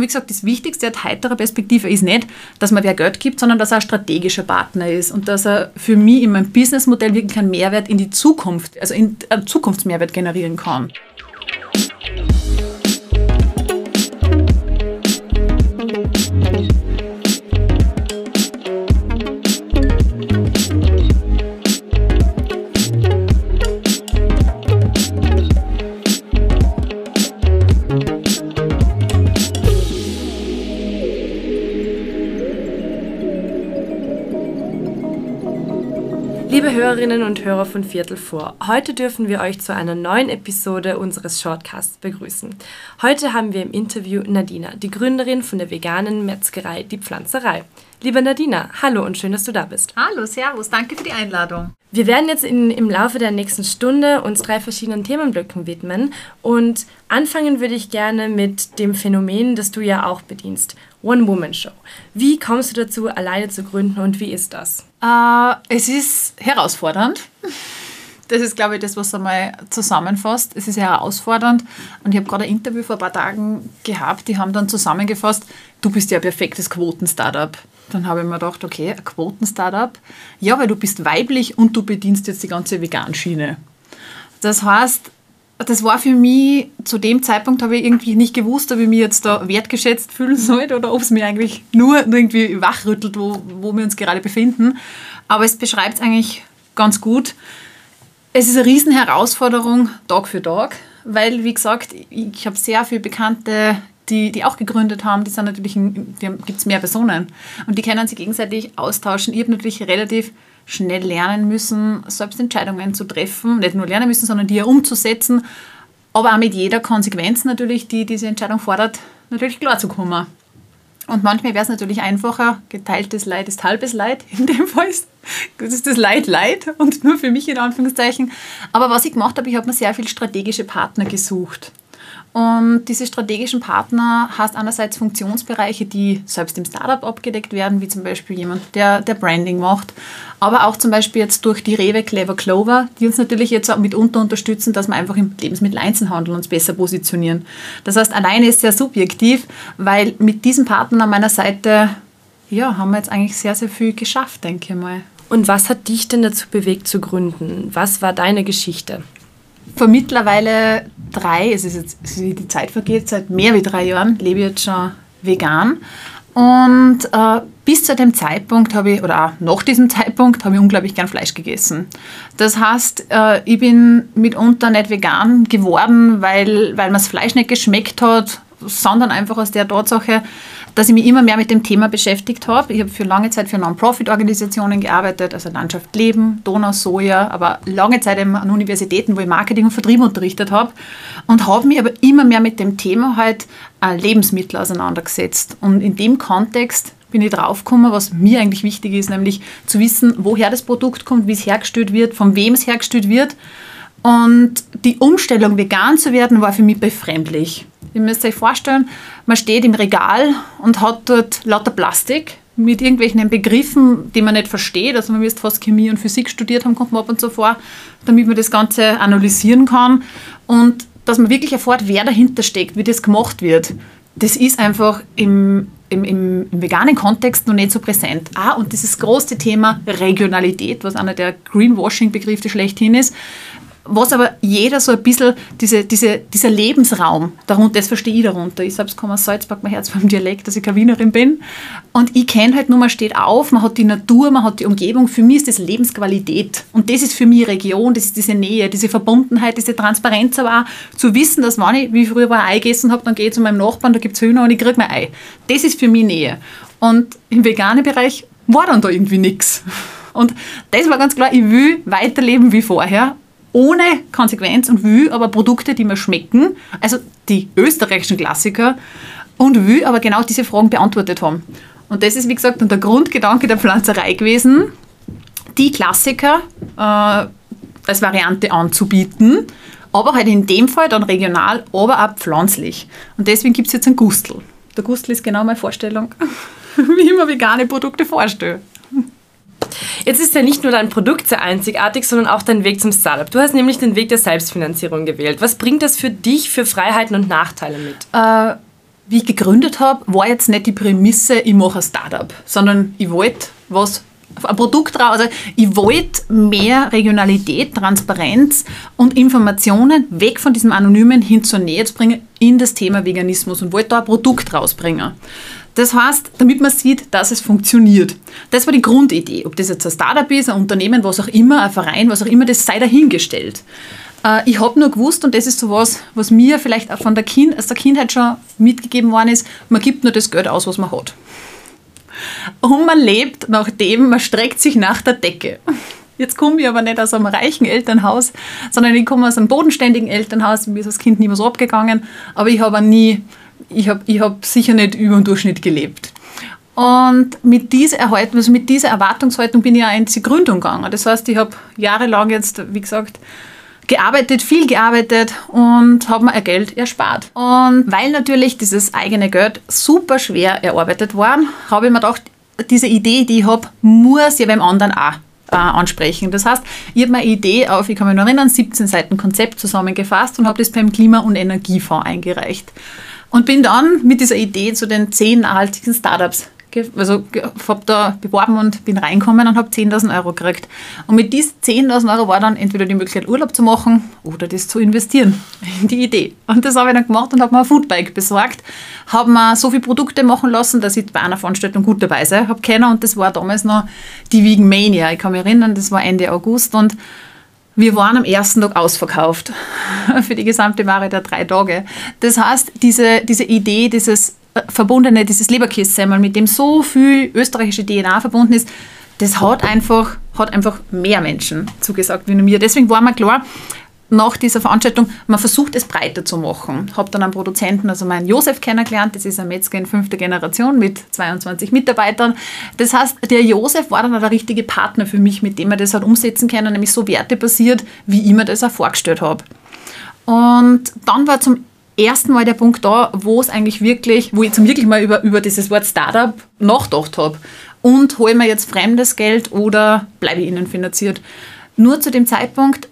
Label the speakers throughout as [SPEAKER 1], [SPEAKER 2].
[SPEAKER 1] Und wie gesagt, das Wichtigste der heiterer Perspektive ist nicht, dass man wer Geld gibt, sondern dass er ein strategischer Partner ist und dass er für mich in meinem Businessmodell wirklich einen Mehrwert in die Zukunft, also in, einen Zukunftsmehrwert generieren kann.
[SPEAKER 2] Hörerinnen und Hörer von Viertel vor, heute dürfen wir euch zu einer neuen Episode unseres Shortcasts begrüßen. Heute haben wir im Interview Nadina, die Gründerin von der veganen Metzgerei Die Pflanzerei. Liebe Nadina, hallo und schön, dass du da bist.
[SPEAKER 1] Hallo, Servus, danke für die Einladung.
[SPEAKER 2] Wir werden jetzt in, im Laufe der nächsten Stunde uns drei verschiedenen Themenblöcken widmen und anfangen würde ich gerne mit dem Phänomen, das du ja auch bedienst, One-Woman-Show. Wie kommst du dazu, alleine zu gründen und wie ist das?
[SPEAKER 1] Äh, es ist herausfordernd. Das ist, glaube ich, das, was einmal zusammenfasst. Es ist herausfordernd. Und ich habe gerade ein Interview vor ein paar Tagen gehabt, die haben dann zusammengefasst, du bist ja ein perfektes Quoten-Startup. Dann habe ich mir gedacht, okay, ein Quoten-Startup. Ja, weil du bist weiblich und du bedienst jetzt die ganze Vegan-Schiene. Das heißt, das war für mich, zu dem Zeitpunkt habe ich irgendwie nicht gewusst, ob ich mich jetzt da wertgeschätzt fühlen sollte oder ob es mir eigentlich nur irgendwie wachrüttelt, wo, wo wir uns gerade befinden. Aber es beschreibt es eigentlich ganz gut. Es ist eine riesen Herausforderung Tag für Tag, weil, wie gesagt, ich habe sehr viele Bekannte, die, die auch gegründet haben, die sind natürlich, gibt es mehr Personen und die können sich gegenseitig austauschen. Ich habe natürlich relativ schnell lernen müssen, selbst Entscheidungen zu treffen, nicht nur lernen müssen, sondern die auch umzusetzen, aber auch mit jeder Konsequenz natürlich, die diese Entscheidung fordert, natürlich klarzukommen. Und manchmal wäre es natürlich einfacher, geteiltes Leid ist halbes Leid. In dem Fall ist ist das Leid Leid und nur für mich in Anführungszeichen. Aber was ich gemacht habe, ich habe mir sehr viele strategische Partner gesucht. Und diese strategischen Partner hast einerseits Funktionsbereiche, die selbst im Startup abgedeckt werden, wie zum Beispiel jemand, der, der Branding macht, aber auch zum Beispiel jetzt durch die Rewe Clever Clover, die uns natürlich jetzt auch mitunter unterstützen, dass wir einfach im Lebensmitteleinzelhandel uns besser positionieren. Das heißt, alleine ist sehr subjektiv, weil mit diesen Partnern an meiner Seite ja, haben wir jetzt eigentlich sehr, sehr viel geschafft, denke ich mal.
[SPEAKER 2] Und was hat dich denn dazu bewegt zu gründen? Was war deine Geschichte?
[SPEAKER 1] Vor mittlerweile drei, es ist jetzt, wie die Zeit vergeht, seit mehr wie drei Jahren lebe ich jetzt schon vegan. Und äh, bis zu dem Zeitpunkt habe ich, oder auch nach diesem Zeitpunkt, habe ich unglaublich gern Fleisch gegessen. Das heißt, äh, ich bin mitunter nicht vegan geworden, weil, weil mir das Fleisch nicht geschmeckt hat, sondern einfach aus der Tatsache, dass ich mich immer mehr mit dem Thema beschäftigt habe. Ich habe für lange Zeit für Non-Profit-Organisationen gearbeitet, also Landschaft Leben, Donau Soja, aber lange Zeit an Universitäten, wo ich Marketing und Vertrieb unterrichtet habe und habe mich aber immer mehr mit dem Thema halt äh, Lebensmittel auseinandergesetzt. Und in dem Kontext bin ich draufgekommen, was mir eigentlich wichtig ist, nämlich zu wissen, woher das Produkt kommt, wie es hergestellt wird, von wem es hergestellt wird. Und die Umstellung, vegan zu werden, war für mich befremdlich. Ihr müsst euch vorstellen, man steht im Regal und hat dort lauter Plastik mit irgendwelchen Begriffen, die man nicht versteht. Also man müsste fast Chemie und Physik studiert haben, kommt man ab und zu vor, damit man das Ganze analysieren kann. Und dass man wirklich erfährt, wer dahinter steckt, wie das gemacht wird. Das ist einfach im, im, im, im, veganen Kontext noch nicht so präsent. Ah, und dieses große Thema Regionalität, was einer der Greenwashing-Begriffe schlechthin ist, was aber jeder so ein bisschen, diese, diese, dieser Lebensraum, darunter, das verstehe ich darunter. Ich selbst komme aus Salzburg, mein Herz beim Dialekt, dass ich keine Wienerin bin. Und ich kenne halt nur, man steht auf, man hat die Natur, man hat die Umgebung. Für mich ist das Lebensqualität. Und das ist für mich Region, das ist diese Nähe, diese Verbundenheit, diese Transparenz, aber auch zu wissen, dass wenn ich, wie früher war, Ei gegessen habe, dann gehe ich zu meinem Nachbarn, da gibt es Hühner und ich kriege mein Ei. Das ist für mich Nähe. Und im veganen Bereich war dann da irgendwie nichts. Und das war ganz klar, ich will weiterleben wie vorher ohne Konsequenz und will aber Produkte, die mir schmecken, also die österreichischen Klassiker, und will aber genau diese Fragen beantwortet haben. Und das ist, wie gesagt, der Grundgedanke der Pflanzerei gewesen, die Klassiker äh, als Variante anzubieten, aber halt in dem Fall dann regional, aber auch pflanzlich. Und deswegen gibt es jetzt einen Gustl. Der Gustl ist genau meine Vorstellung, wie ich mir vegane Produkte vorstelle.
[SPEAKER 2] Jetzt ist ja nicht nur dein Produkt sehr einzigartig, sondern auch dein Weg zum Startup. Du hast nämlich den Weg der Selbstfinanzierung gewählt. Was bringt das für dich für Freiheiten und Nachteile mit?
[SPEAKER 1] Äh, wie ich gegründet habe, war jetzt nicht die Prämisse, ich mache ein Startup, sondern ich wollte was ein Produkt raus. Also ich wollte mehr Regionalität, Transparenz und Informationen weg von diesem Anonymen hin zur Nähe zu bringen in das Thema Veganismus und wollte da ein Produkt rausbringen. Das heißt, damit man sieht, dass es funktioniert. Das war die Grundidee. Ob das jetzt ein Startup ist, ein Unternehmen, was auch immer, ein Verein, was auch immer, das sei dahingestellt. Äh, ich habe nur gewusst, und das ist so was, was mir vielleicht auch von der, kind, aus der Kindheit schon mitgegeben worden ist, man gibt nur das Geld aus, was man hat. Und man lebt nach dem, man streckt sich nach der Decke. Jetzt komme ich aber nicht aus einem reichen Elternhaus, sondern ich komme aus einem bodenständigen Elternhaus. Mir ist als Kind nie so abgegangen, aber ich habe nie, ich habe ich hab sicher nicht über den Durchschnitt gelebt. Und mit dieser, also mit dieser Erwartungshaltung bin ich auch in die Gründung gegangen. Das heißt, ich habe jahrelang jetzt, wie gesagt, gearbeitet, viel gearbeitet und habe mir ein Geld erspart. Und weil natürlich dieses eigene Geld super schwer erarbeitet war, habe ich mir gedacht, diese Idee, die ich habe, muss ja beim anderen auch äh, ansprechen. Das heißt, ich habe meine Idee auf, ich kann mich noch erinnern, 17 Seiten Konzept zusammengefasst und habe das beim Klima- und Energiefonds eingereicht. Und bin dann mit dieser Idee zu den zehn nachhaltigen Startups also habe da beworben und bin reinkommen und habe 10.000 Euro gekriegt. Und mit diesen 10.000 Euro war dann entweder die Möglichkeit, Urlaub zu machen oder das zu investieren in die Idee. Und das habe ich dann gemacht und habe mir ein Foodbike besorgt, habe mir so viele Produkte machen lassen, dass ich bei einer Veranstaltung gut dabei sein habe können. Und das war damals noch die Vegan Mania. Ich kann mich erinnern, das war Ende August und wir waren am ersten Tag ausverkauft für die gesamte Ware der drei Tage. Das heißt, diese, diese Idee, dieses verbundene, dieses Leberkässemmel, mit dem so viel österreichische DNA verbunden ist, das hat einfach, hat einfach mehr Menschen zugesagt wie nur mir. Deswegen war mir klar, nach dieser Veranstaltung, man versucht es breiter zu machen. Habe dann einen Produzenten, also meinen Josef kennengelernt, das ist ein Metzger in fünfter Generation mit 22 Mitarbeitern. Das heißt, der Josef war dann auch der richtige Partner für mich, mit dem er das hat umsetzen können, nämlich so wertebasiert, wie ich mir das auch vorgestellt habe. Und dann war zum ersten Mal der Punkt da, wo es eigentlich wirklich, wo ich zum wirklich mal über, über dieses Wort Startup nachgedacht habe. Und hole mir jetzt fremdes Geld oder bleibe ich ihnen finanziert? Nur zu dem Zeitpunkt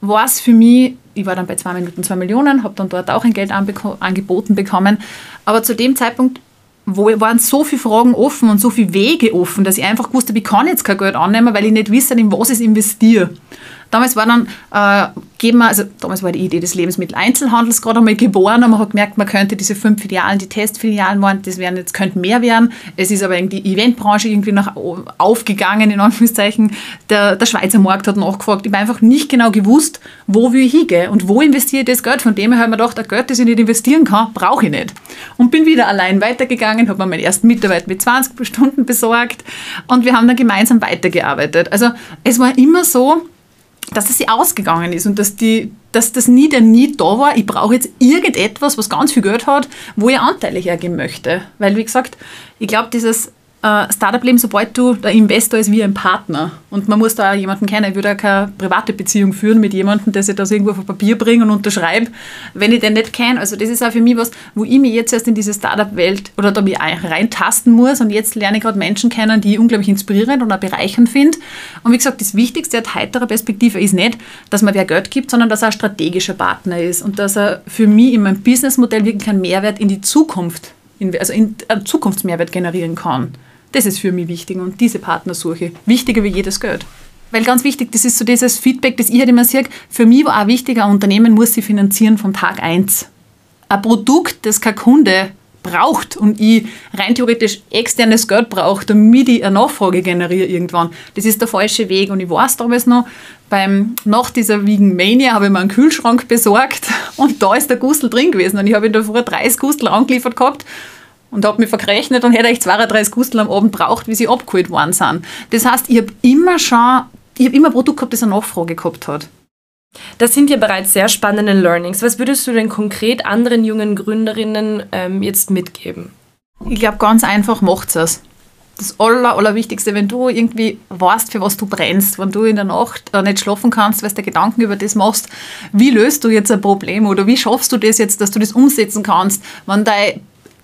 [SPEAKER 1] war es für mich, ich war dann bei zwei Minuten zwei Millionen, habe dann dort auch ein Geld angeboten bekommen, aber zu dem Zeitpunkt wo waren so viele Fragen offen und so viele Wege offen, dass ich einfach wusste, ich kann jetzt kein Geld annehmen, weil ich nicht wisse, in was ich investiere. Damals war dann, äh, geben wir, also damals war die Idee des Lebensmitteleinzelhandels gerade einmal geboren und man hat gemerkt, man könnte diese fünf Filialen, die Testfilialen waren, das wären jetzt, könnten mehr werden. Es ist aber irgendwie die Eventbranche irgendwie noch aufgegangen, in Anführungszeichen. Der, der Schweizer Markt hat nachgefragt. Ich habe einfach nicht genau gewusst, wo will ich hingehen und wo investiere ich das Geld. Von dem her habe ich mir gedacht, ein Geld, das ich nicht investieren kann, brauche ich nicht. Und bin wieder allein weitergegangen, habe mir meinen ersten Mitarbeiter mit 20 Stunden besorgt und wir haben dann gemeinsam weitergearbeitet. Also es war immer so, dass es sie ausgegangen ist und dass, die, dass das nie der Need da war, ich brauche jetzt irgendetwas, was ganz viel Geld hat, wo ich Anteile hergeben möchte. Weil, wie gesagt, ich glaube, dieses äh, Startup-Leben, sobald du der Investor ist wie ein Partner und man muss da auch jemanden kennen, ich würde auch keine private Beziehung führen mit jemandem, der sich das irgendwo auf Papier bringt und unterschreibt, wenn ich den nicht kenne. Also das ist auch für mich was, wo ich mich jetzt erst in diese Startup-Welt oder da mich reintasten muss und jetzt lerne ich gerade Menschen kennen, die ich unglaublich inspirierend und auch bereichernd finde. Und wie gesagt, das Wichtigste aus heiterer Perspektive ist nicht, dass man wer Geld gibt, sondern dass er ein strategischer Partner ist und dass er für mich in meinem Businessmodell wirklich einen Mehrwert in die Zukunft, also in, einen Zukunftsmehrwert generieren kann. Das ist für mich wichtig und diese Partnersuche. Wichtiger wie jedes Geld. Weil ganz wichtig, das ist so dieses Feedback, das ich halt immer sehe, für mich war auch wichtig, ein Unternehmen muss sie finanzieren von Tag 1. Ein Produkt, das kein Kunde braucht und ich rein theoretisch externes Geld brauche, damit ich eine Nachfrage generiere irgendwann. Das ist der falsche Weg und ich weiß damals noch, beim, nach dieser Vegan Mania habe ich mir einen Kühlschrank besorgt und da ist der Gustel drin gewesen und ich habe in der Früh 30 Gustel angeliefert gehabt und habe mich verrechnet und hätte ich 32 Gustel am Abend braucht, wie sie abgeholt worden sind. Das heißt, ich habe immer schon, ich habe immer ein Produkt gehabt, das eine Nachfrage gehabt hat.
[SPEAKER 2] Das sind ja bereits sehr spannende Learnings. Was würdest du denn konkret anderen jungen Gründerinnen ähm, jetzt mitgeben?
[SPEAKER 1] Ich glaube, ganz einfach macht es. Das Aller, Allerwichtigste, wenn du irgendwie weißt, für was du brennst, wenn du in der Nacht äh, nicht schlafen kannst, weil du dir Gedanken über das machst, wie löst du jetzt ein Problem oder wie schaffst du das jetzt, dass du das umsetzen kannst, wenn dein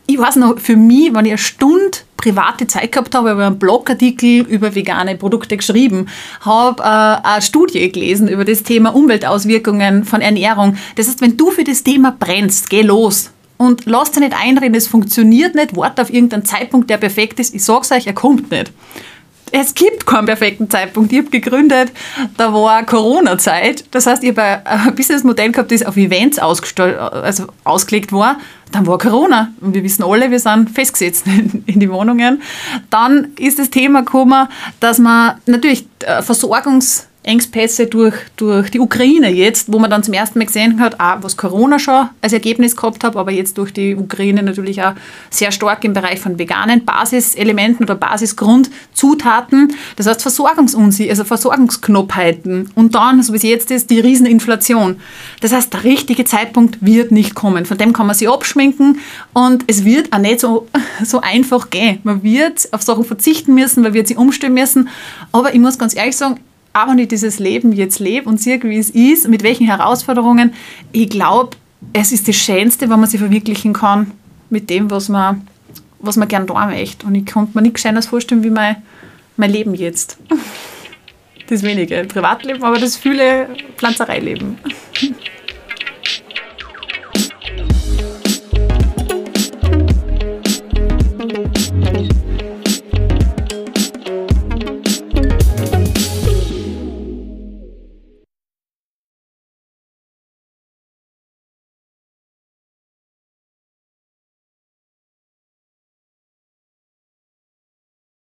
[SPEAKER 1] ich weiß noch, für mich, wenn ich eine Stunde private Zeit gehabt habe, habe ich einen Blogartikel über vegane Produkte geschrieben, habe äh, eine Studie gelesen über das Thema Umweltauswirkungen von Ernährung. Das heißt, wenn du für das Thema brennst, geh los. und lasst euch nicht einreden, es funktioniert nicht, wartet auf irgendeinen Zeitpunkt, der perfekt ist. Ich sag's euch, er kommt nicht. Es gibt keinen perfekten Zeitpunkt. Ich habe gegründet, da war Corona-Zeit. Das heißt, ich habe ein Businessmodell gehabt, das auf Events also ausgelegt war. Dann war Corona. Und wir wissen alle, wir sind festgesetzt in, in die Wohnungen. Dann ist das Thema gekommen, dass man natürlich äh, Versorgungs- Engpässe durch, durch die Ukraine jetzt, wo man dann zum ersten Mal gesehen hat, auch was Corona schon als Ergebnis gehabt hat, aber jetzt durch die Ukraine natürlich auch sehr stark im Bereich von veganen Basiselementen oder Basisgrundzutaten. Das heißt Versorgungsunsicherheit, also Versorgungsknappheiten und dann, so wie es jetzt ist, die Rieseninflation. Das heißt, der richtige Zeitpunkt wird nicht kommen. Von dem kann man sich abschminken und es wird auch nicht so, so einfach gehen. Man wird auf Sachen verzichten müssen, man wird sie umstellen müssen. Aber ich muss ganz ehrlich sagen, auch wenn ich dieses Leben jetzt lebe und sehe, wie es ist, mit welchen Herausforderungen, ich glaube, es ist das Schönste, wenn man sich verwirklichen kann mit dem, was man, was man gern tun möchte. Und ich konnte mir nichts Schönes vorstellen, wie mein, mein Leben jetzt. Das wenige Privatleben, aber das viele Pflanzereileben.